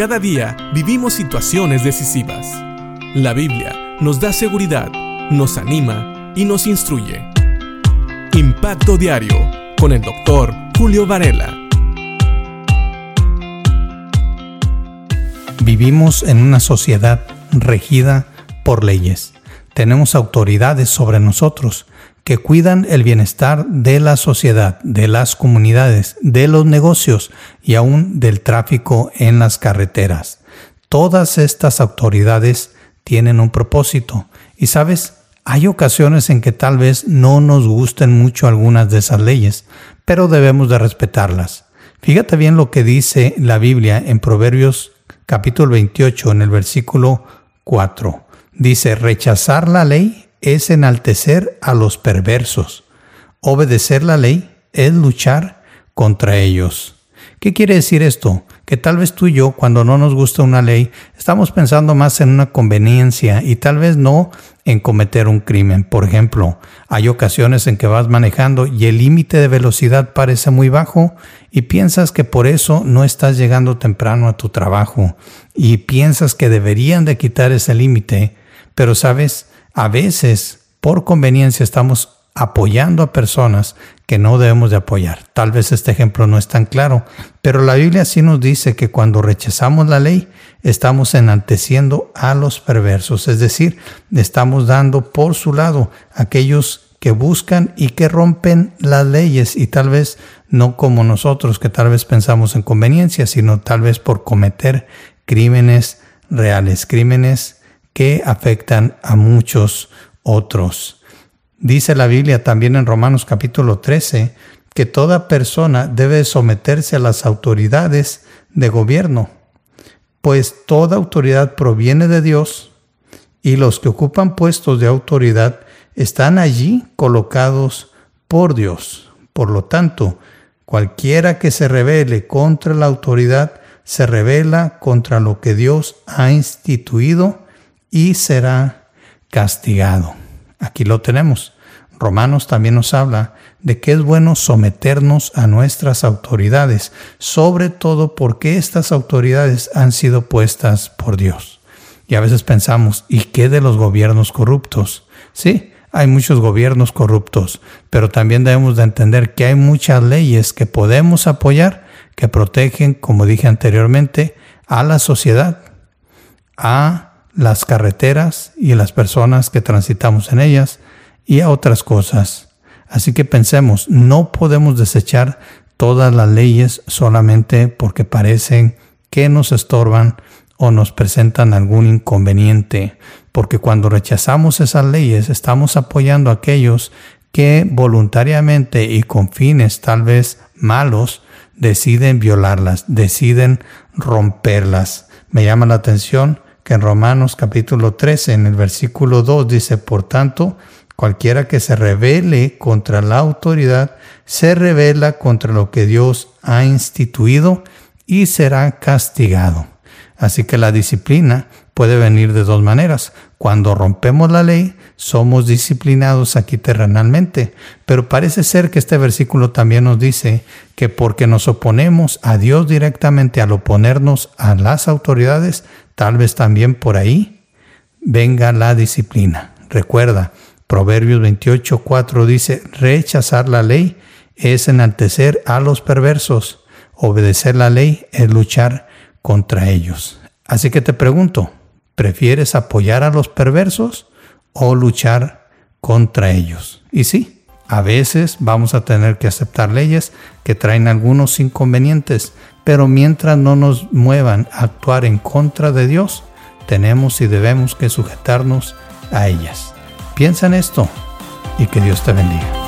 Cada día vivimos situaciones decisivas. La Biblia nos da seguridad, nos anima y nos instruye. Impacto Diario con el doctor Julio Varela. Vivimos en una sociedad regida por leyes. Tenemos autoridades sobre nosotros que cuidan el bienestar de la sociedad, de las comunidades, de los negocios y aún del tráfico en las carreteras. Todas estas autoridades tienen un propósito y sabes, hay ocasiones en que tal vez no nos gusten mucho algunas de esas leyes, pero debemos de respetarlas. Fíjate bien lo que dice la Biblia en Proverbios capítulo 28 en el versículo 4. Dice, rechazar la ley es enaltecer a los perversos. Obedecer la ley es luchar contra ellos. ¿Qué quiere decir esto? Que tal vez tú y yo, cuando no nos gusta una ley, estamos pensando más en una conveniencia y tal vez no en cometer un crimen. Por ejemplo, hay ocasiones en que vas manejando y el límite de velocidad parece muy bajo y piensas que por eso no estás llegando temprano a tu trabajo y piensas que deberían de quitar ese límite, pero sabes, a veces, por conveniencia, estamos apoyando a personas que no debemos de apoyar. Tal vez este ejemplo no es tan claro, pero la Biblia sí nos dice que cuando rechazamos la ley, estamos enalteciendo a los perversos, es decir, estamos dando por su lado a aquellos que buscan y que rompen las leyes y tal vez no como nosotros que tal vez pensamos en conveniencia, sino tal vez por cometer crímenes reales, crímenes que afectan a muchos otros. Dice la Biblia también en Romanos capítulo 13 que toda persona debe someterse a las autoridades de gobierno, pues toda autoridad proviene de Dios y los que ocupan puestos de autoridad están allí colocados por Dios. Por lo tanto, cualquiera que se revele contra la autoridad se revela contra lo que Dios ha instituido y será castigado. Aquí lo tenemos. Romanos también nos habla de que es bueno someternos a nuestras autoridades, sobre todo porque estas autoridades han sido puestas por Dios. Y a veces pensamos, ¿y qué de los gobiernos corruptos? Sí, hay muchos gobiernos corruptos, pero también debemos de entender que hay muchas leyes que podemos apoyar que protegen, como dije anteriormente, a la sociedad, a las carreteras y las personas que transitamos en ellas y a otras cosas. Así que pensemos, no podemos desechar todas las leyes solamente porque parecen que nos estorban o nos presentan algún inconveniente, porque cuando rechazamos esas leyes estamos apoyando a aquellos que voluntariamente y con fines tal vez malos deciden violarlas, deciden romperlas. Me llama la atención en Romanos capítulo 13, en el versículo 2, dice, por tanto, cualquiera que se rebele contra la autoridad, se revela contra lo que Dios ha instituido y será castigado. Así que la disciplina puede venir de dos maneras. Cuando rompemos la ley, somos disciplinados aquí terrenalmente, pero parece ser que este versículo también nos dice que porque nos oponemos a Dios directamente al oponernos a las autoridades, tal vez también por ahí venga la disciplina. Recuerda, Proverbios 28, 4 dice, rechazar la ley es enaltecer a los perversos, obedecer la ley es luchar contra ellos. Así que te pregunto, ¿prefieres apoyar a los perversos o luchar contra ellos. Y sí, a veces vamos a tener que aceptar leyes que traen algunos inconvenientes, pero mientras no nos muevan a actuar en contra de Dios, tenemos y debemos que sujetarnos a ellas. Piensa en esto y que Dios te bendiga.